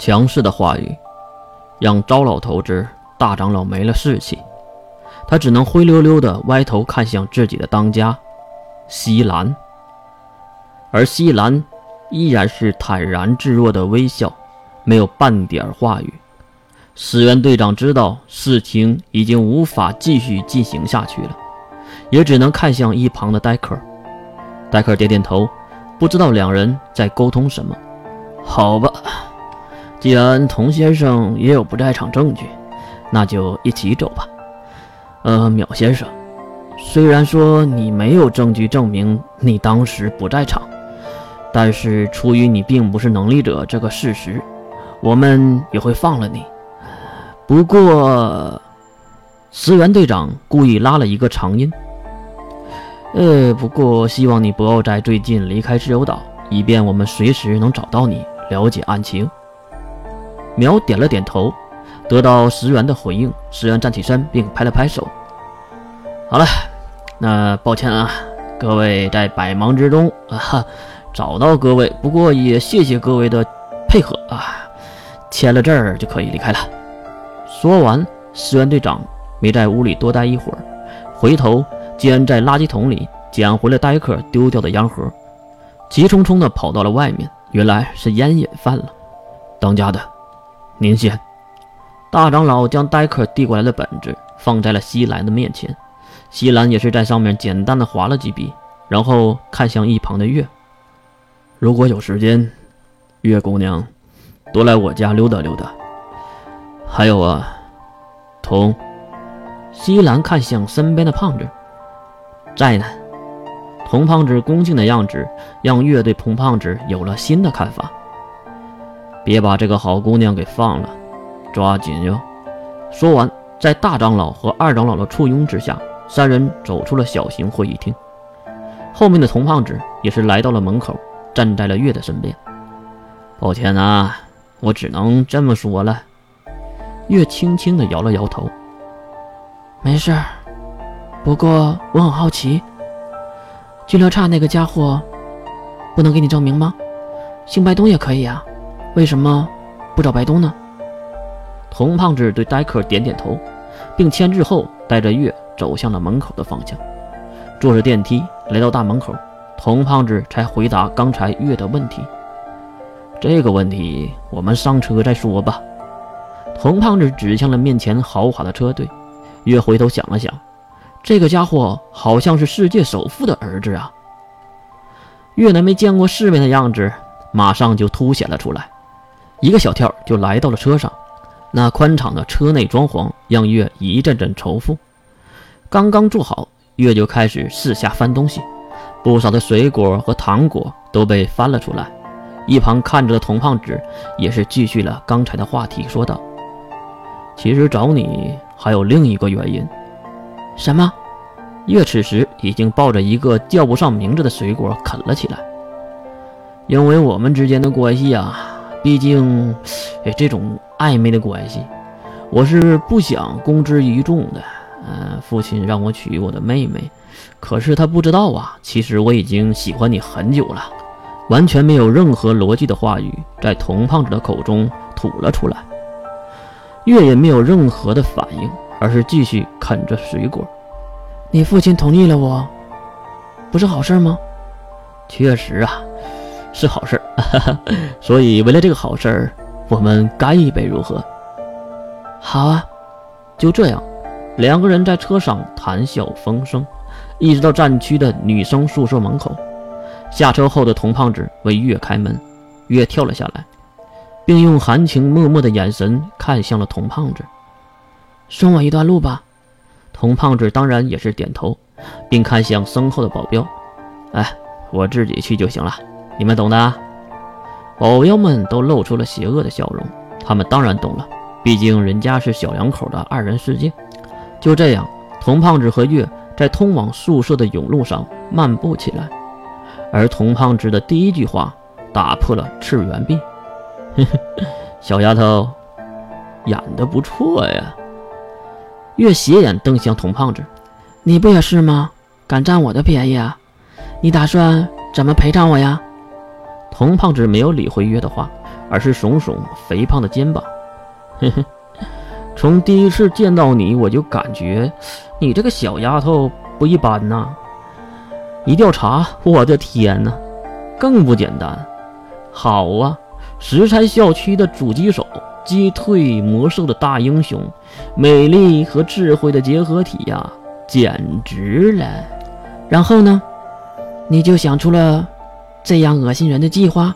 强势的话语让招老头子大长老没了士气，他只能灰溜溜的歪头看向自己的当家西兰，而西兰依然是坦然自若的微笑，没有半点话语。石原队长知道事情已经无法继续进行下去了，也只能看向一旁的戴克。戴克点点头，不知道两人在沟通什么。好吧，既然童先生也有不在场证据，那就一起走吧。呃，淼先生，虽然说你没有证据证明你当时不在场，但是出于你并不是能力者这个事实，我们也会放了你。不过，石原队长故意拉了一个长音。呃，不过希望你不要在最近离开自由岛，以便我们随时能找到你，了解案情。苗点了点头，得到石原的回应，石原站起身并拍了拍手。好了，那抱歉啊，各位在百忙之中啊找到各位，不过也谢谢各位的配合啊，签了字儿就可以离开了。说完，石原队长没在屋里多待一会儿，回头竟然在垃圾桶里捡回了戴克丢掉的烟盒，急匆匆地跑到了外面。原来是烟瘾犯了。当家的，您先。大长老将戴克递过来的本子放在了西兰的面前，西兰也是在上面简单的划了几笔，然后看向一旁的月。如果有时间，月姑娘，多来我家溜达溜达。还有啊，童。西兰看向身边的胖子，在呢。童胖子恭敬的样子，让月对童胖子有了新的看法。别把这个好姑娘给放了，抓紧哟！说完，在大长老和二长老的簇拥之下，三人走出了小型会议厅。后面的童胖子也是来到了门口，站在了月的身边。抱歉啊，我只能这么说了。月轻轻地摇了摇头，没事。不过我很好奇，拘留差那个家伙，不能给你证明吗？姓白东也可以啊，为什么不找白东呢？童胖子对戴克点点头，并签字后，带着月走向了门口的方向。坐着电梯来到大门口，童胖子才回答刚才月的问题。这个问题我们上车再说吧。童胖子指向了面前豪华的车队，月回头想了想，这个家伙好像是世界首富的儿子啊。月那没见过世面的样子，马上就凸显了出来，一个小跳就来到了车上。那宽敞的车内装潢让月一阵阵愁腹。刚刚坐好，月就开始四下翻东西，不少的水果和糖果都被翻了出来。一旁看着的童胖子也是继续了刚才的话题，说道。其实找你还有另一个原因，什么？月此时已经抱着一个叫不上名字的水果啃了起来。因为我们之间的关系啊，毕竟，哎，这种暧昧的关系，我是不想公之于众的。嗯，父亲让我娶我的妹妹，可是他不知道啊，其实我已经喜欢你很久了。完全没有任何逻辑的话语在童胖子的口中吐了出来。月也没有任何的反应，而是继续啃着水果。你父亲同意了我，不是好事吗？确实啊，是好事。所以为了这个好事，我们干一杯如何？好啊。就这样，两个人在车上谈笑风生，一直到战区的女生宿舍门口。下车后的童胖子为月开门，月跳了下来。并用含情脉脉的眼神看向了童胖子，送我一段路吧。童胖子当然也是点头，并看向身后的保镖：“哎，我自己去就行了，你们懂的。”保镖们都露出了邪恶的笑容，他们当然懂了，毕竟人家是小两口的二人世界。就这样，童胖子和月在通往宿舍的甬路上漫步起来，而童胖子的第一句话打破了赤元壁。小丫头，演的不错呀。月斜眼瞪向童胖子：“你不也是吗？敢占我的便宜啊？你打算怎么赔偿我呀？”红胖子没有理会约的话，而是耸耸肥胖的肩膀。嘿嘿，从第一次见到你，我就感觉你这个小丫头不一般呐！一调查，我的天哪，更不简单！好啊，石材校区的狙击手，击退魔兽的大英雄，美丽和智慧的结合体呀，简直了！然后呢，你就想出了这样恶心人的计划？